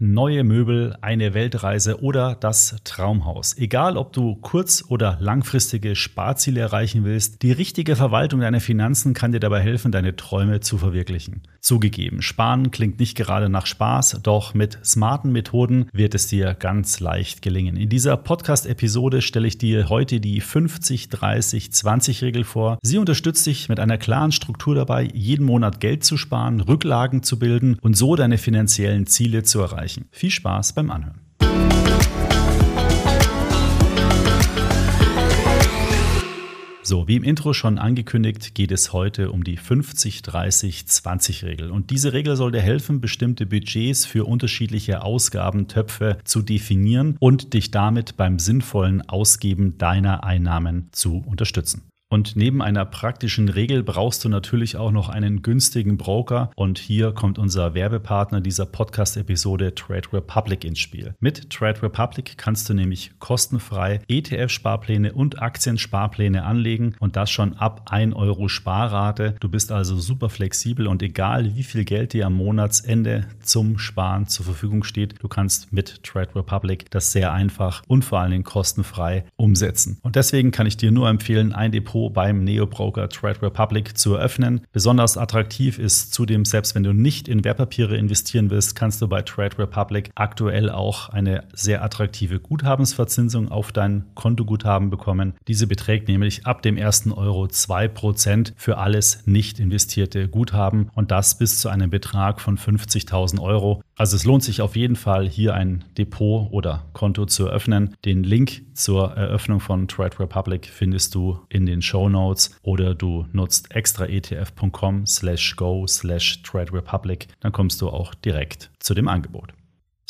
neue Möbel, eine Weltreise oder das Traumhaus. Egal, ob du kurz- oder langfristige Sparziele erreichen willst, die richtige Verwaltung deiner Finanzen kann dir dabei helfen, deine Träume zu verwirklichen. Zugegeben, Sparen klingt nicht gerade nach Spaß, doch mit smarten Methoden wird es dir ganz leicht gelingen. In dieser Podcast-Episode stelle ich dir heute die 50-30-20-Regel vor. Sie unterstützt dich mit einer klaren Struktur dabei, jeden Monat Geld zu sparen, Rücklagen zu bilden und so deine finanziellen Ziele zu erreichen erreichen. Viel Spaß beim Anhören. So, wie im Intro schon angekündigt, geht es heute um die 50-30-20-Regel. Und diese Regel soll dir helfen, bestimmte Budgets für unterschiedliche Ausgabentöpfe zu definieren und dich damit beim sinnvollen Ausgeben deiner Einnahmen zu unterstützen. Und neben einer praktischen Regel brauchst du natürlich auch noch einen günstigen Broker. Und hier kommt unser Werbepartner dieser Podcast-Episode Trade Republic ins Spiel. Mit Trade Republic kannst du nämlich kostenfrei ETF-Sparpläne und Aktiensparpläne anlegen und das schon ab 1 Euro Sparrate. Du bist also super flexibel und egal wie viel Geld dir am Monatsende zum Sparen zur Verfügung steht, du kannst mit Trade Republic das sehr einfach und vor allen Dingen kostenfrei umsetzen. Und deswegen kann ich dir nur empfehlen, ein Depot Depot beim Neo-Broker Trade Republic zu eröffnen. Besonders attraktiv ist zudem, selbst wenn du nicht in Wertpapiere investieren willst, kannst du bei Trade Republic aktuell auch eine sehr attraktive Guthabensverzinsung auf dein Kontoguthaben bekommen. Diese beträgt nämlich ab dem ersten Euro 2% für alles nicht investierte Guthaben und das bis zu einem Betrag von 50.000 Euro. Also es lohnt sich auf jeden Fall, hier ein Depot oder Konto zu eröffnen. Den Link zur Eröffnung von Trade Republic findest du in den Show Notes oder du nutzt extraetf.com slash go slash Trade Republic. Dann kommst du auch direkt zu dem Angebot.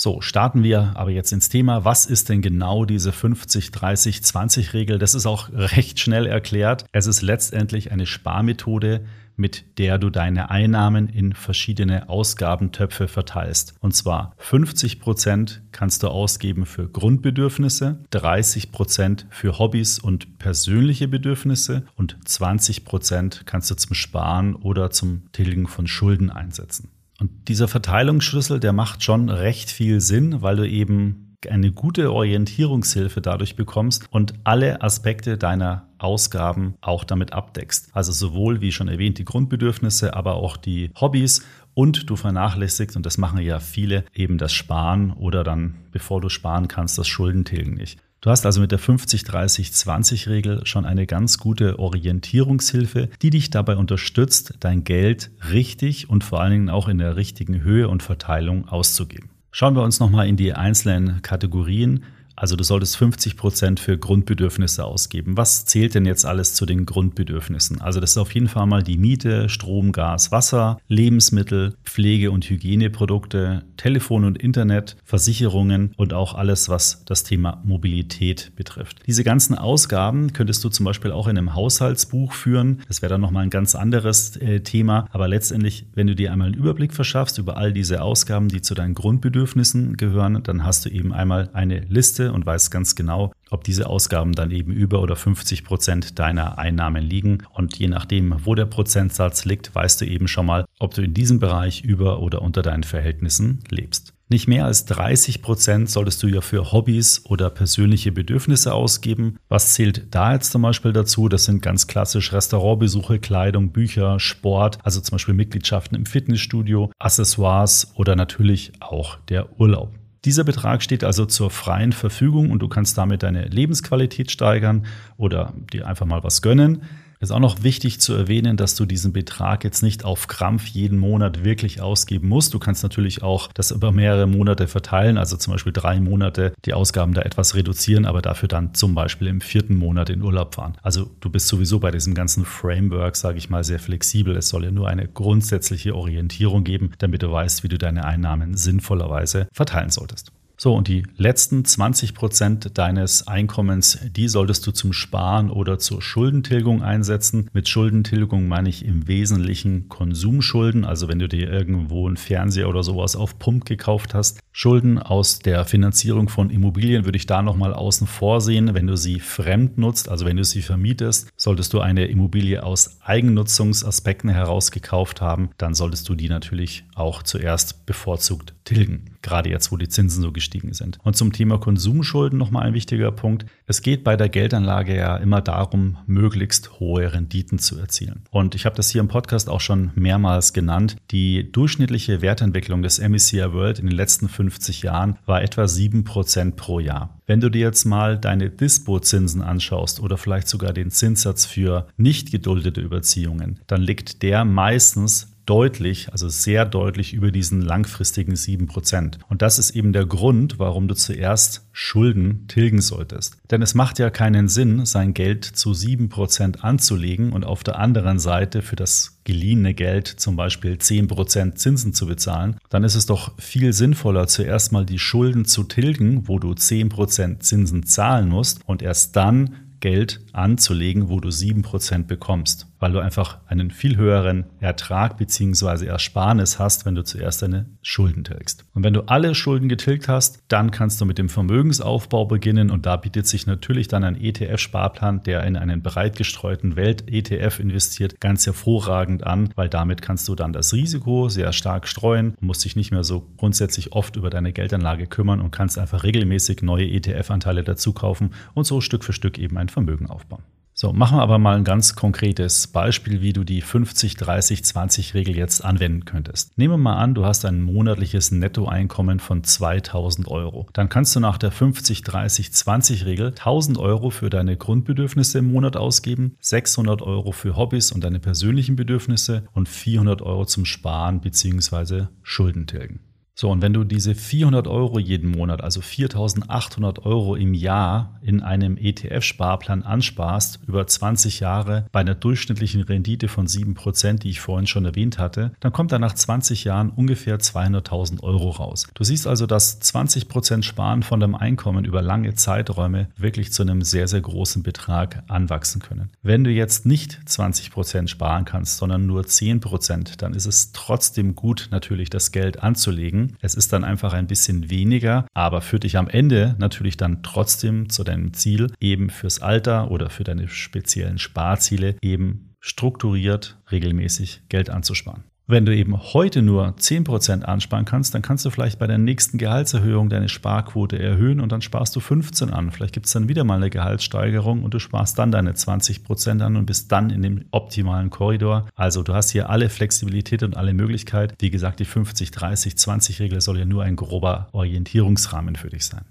So, starten wir aber jetzt ins Thema. Was ist denn genau diese 50-30-20-Regel? Das ist auch recht schnell erklärt. Es ist letztendlich eine Sparmethode, mit der du deine Einnahmen in verschiedene Ausgabentöpfe verteilst. Und zwar 50 Prozent kannst du ausgeben für Grundbedürfnisse, 30 Prozent für Hobbys und persönliche Bedürfnisse und 20 Prozent kannst du zum Sparen oder zum Tilgen von Schulden einsetzen. Und dieser Verteilungsschlüssel, der macht schon recht viel Sinn, weil du eben eine gute Orientierungshilfe dadurch bekommst und alle Aspekte deiner Ausgaben auch damit abdeckst. Also sowohl, wie schon erwähnt, die Grundbedürfnisse, aber auch die Hobbys und du vernachlässigst, und das machen ja viele, eben das Sparen oder dann, bevor du sparen kannst, das Schuldentilgen nicht. Du hast also mit der 50-30-20-Regel schon eine ganz gute Orientierungshilfe, die dich dabei unterstützt, dein Geld richtig und vor allen Dingen auch in der richtigen Höhe und Verteilung auszugeben. Schauen wir uns nochmal in die einzelnen Kategorien also du solltest 50 Prozent für Grundbedürfnisse ausgeben. Was zählt denn jetzt alles zu den Grundbedürfnissen? Also das ist auf jeden Fall mal die Miete, Strom, Gas, Wasser, Lebensmittel, Pflege- und Hygieneprodukte, Telefon und Internet, Versicherungen und auch alles, was das Thema Mobilität betrifft. Diese ganzen Ausgaben könntest du zum Beispiel auch in einem Haushaltsbuch führen. Das wäre dann nochmal ein ganz anderes äh, Thema. Aber letztendlich, wenn du dir einmal einen Überblick verschaffst über all diese Ausgaben, die zu deinen Grundbedürfnissen gehören, dann hast du eben einmal eine Liste und weißt ganz genau, ob diese Ausgaben dann eben über oder 50 Prozent deiner Einnahmen liegen. Und je nachdem, wo der Prozentsatz liegt, weißt du eben schon mal, ob du in diesem Bereich über oder unter deinen Verhältnissen lebst. Nicht mehr als 30 Prozent solltest du ja für Hobbys oder persönliche Bedürfnisse ausgeben. Was zählt da jetzt zum Beispiel dazu? Das sind ganz klassisch Restaurantbesuche, Kleidung, Bücher, Sport, also zum Beispiel Mitgliedschaften im Fitnessstudio, Accessoires oder natürlich auch der Urlaub. Dieser Betrag steht also zur freien Verfügung und du kannst damit deine Lebensqualität steigern oder dir einfach mal was gönnen. Ist auch noch wichtig zu erwähnen, dass du diesen Betrag jetzt nicht auf Krampf jeden Monat wirklich ausgeben musst. Du kannst natürlich auch das über mehrere Monate verteilen, also zum Beispiel drei Monate die Ausgaben da etwas reduzieren, aber dafür dann zum Beispiel im vierten Monat in Urlaub fahren. Also du bist sowieso bei diesem ganzen Framework, sage ich mal, sehr flexibel. Es soll ja nur eine grundsätzliche Orientierung geben, damit du weißt, wie du deine Einnahmen sinnvollerweise verteilen solltest. So, und die letzten 20 Prozent deines Einkommens, die solltest du zum Sparen oder zur Schuldentilgung einsetzen. Mit Schuldentilgung meine ich im Wesentlichen Konsumschulden. Also wenn du dir irgendwo einen Fernseher oder sowas auf Pump gekauft hast, Schulden aus der Finanzierung von Immobilien würde ich da nochmal außen vor sehen. Wenn du sie fremd nutzt, also wenn du sie vermietest, solltest du eine Immobilie aus Eigennutzungsaspekten heraus gekauft haben, dann solltest du die natürlich auch zuerst bevorzugt tilgen. Gerade jetzt, wo die Zinsen so gestiegen sind. Und zum Thema Konsumschulden nochmal ein wichtiger Punkt. Es geht bei der Geldanlage ja immer darum, möglichst hohe Renditen zu erzielen. Und ich habe das hier im Podcast auch schon mehrmals genannt. Die durchschnittliche Wertentwicklung des MSCI World in den letzten 50 Jahren war etwa 7% pro Jahr. Wenn du dir jetzt mal deine Dispo-Zinsen anschaust oder vielleicht sogar den Zinssatz für nicht geduldete Überziehungen, dann liegt der meistens deutlich, also sehr deutlich über diesen langfristigen 7%. Und das ist eben der Grund, warum du zuerst Schulden tilgen solltest. Denn es macht ja keinen Sinn, sein Geld zu 7% anzulegen und auf der anderen Seite für das geliehene Geld zum Beispiel 10% Zinsen zu bezahlen. Dann ist es doch viel sinnvoller, zuerst mal die Schulden zu tilgen, wo du 10% Zinsen zahlen musst und erst dann Geld anzulegen, wo du 7% bekommst weil du einfach einen viel höheren Ertrag bzw. Ersparnis hast, wenn du zuerst deine Schulden tilgst. Und wenn du alle Schulden getilgt hast, dann kannst du mit dem Vermögensaufbau beginnen und da bietet sich natürlich dann ein ETF-Sparplan, der in einen breit gestreuten Welt-ETF investiert, ganz hervorragend an, weil damit kannst du dann das Risiko sehr stark streuen und musst dich nicht mehr so grundsätzlich oft über deine Geldanlage kümmern und kannst einfach regelmäßig neue ETF-Anteile dazu kaufen und so Stück für Stück eben ein Vermögen aufbauen. So, machen wir aber mal ein ganz konkretes Beispiel, wie du die 50-30-20-Regel jetzt anwenden könntest. Nehmen wir mal an, du hast ein monatliches Nettoeinkommen von 2000 Euro. Dann kannst du nach der 50-30-20-Regel 1000 Euro für deine Grundbedürfnisse im Monat ausgeben, 600 Euro für Hobbys und deine persönlichen Bedürfnisse und 400 Euro zum Sparen bzw. Schulden tilgen. So, und wenn du diese 400 Euro jeden Monat, also 4800 Euro im Jahr in einem ETF-Sparplan ansparst, über 20 Jahre bei einer durchschnittlichen Rendite von 7%, die ich vorhin schon erwähnt hatte, dann kommt da nach 20 Jahren ungefähr 200.000 Euro raus. Du siehst also, dass 20% Sparen von deinem Einkommen über lange Zeiträume wirklich zu einem sehr, sehr großen Betrag anwachsen können. Wenn du jetzt nicht 20% sparen kannst, sondern nur 10%, dann ist es trotzdem gut, natürlich das Geld anzulegen es ist dann einfach ein bisschen weniger, aber führt dich am Ende natürlich dann trotzdem zu deinem Ziel, eben fürs Alter oder für deine speziellen Sparziele eben strukturiert regelmäßig Geld anzusparen. Wenn du eben heute nur 10% ansparen kannst, dann kannst du vielleicht bei der nächsten Gehaltserhöhung deine Sparquote erhöhen und dann sparst du 15 an. Vielleicht gibt es dann wieder mal eine Gehaltssteigerung und du sparst dann deine 20% an und bist dann in dem optimalen Korridor. Also du hast hier alle Flexibilität und alle Möglichkeit. Wie gesagt, die 50-30-20-Regel soll ja nur ein grober Orientierungsrahmen für dich sein.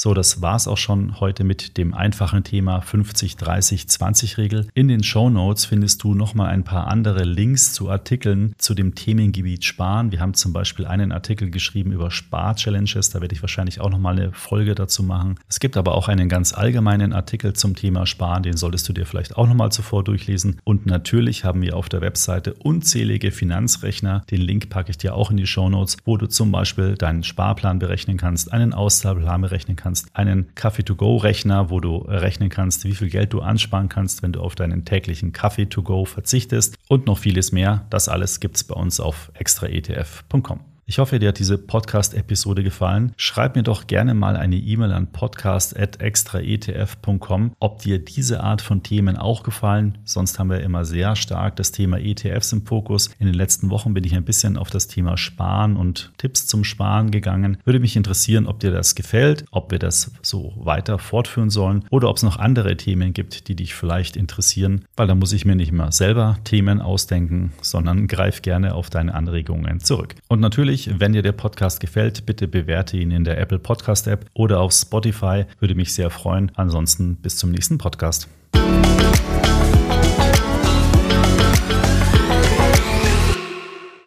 So, das war's auch schon heute mit dem einfachen Thema 50-30-20-Regel. In den Show Notes findest du nochmal ein paar andere Links zu Artikeln zu dem Themengebiet Sparen. Wir haben zum Beispiel einen Artikel geschrieben über Spar-Challenges. Da werde ich wahrscheinlich auch nochmal eine Folge dazu machen. Es gibt aber auch einen ganz allgemeinen Artikel zum Thema Sparen. Den solltest du dir vielleicht auch nochmal zuvor durchlesen. Und natürlich haben wir auf der Webseite unzählige Finanzrechner. Den Link packe ich dir auch in die Show Notes, wo du zum Beispiel deinen Sparplan berechnen kannst, einen Auszahlplan berechnen kannst kannst, einen Kaffee-to-go-Rechner, wo du rechnen kannst, wie viel Geld du ansparen kannst, wenn du auf deinen täglichen Kaffee-to-go verzichtest und noch vieles mehr. Das alles gibt es bei uns auf extraetf.com. Ich hoffe, dir hat diese Podcast-Episode gefallen. Schreib mir doch gerne mal eine E-Mail an podcast.extraetf.com, ob dir diese Art von Themen auch gefallen. Sonst haben wir immer sehr stark das Thema ETFs im Fokus. In den letzten Wochen bin ich ein bisschen auf das Thema Sparen und Tipps zum Sparen gegangen. Würde mich interessieren, ob dir das gefällt, ob wir das so weiter fortführen sollen oder ob es noch andere Themen gibt, die dich vielleicht interessieren, weil da muss ich mir nicht mehr selber Themen ausdenken, sondern greif gerne auf deine Anregungen zurück. Und natürlich natürlich, wenn dir der Podcast gefällt, bitte bewerte ihn in der Apple Podcast App oder auf Spotify. Würde mich sehr freuen. Ansonsten bis zum nächsten Podcast.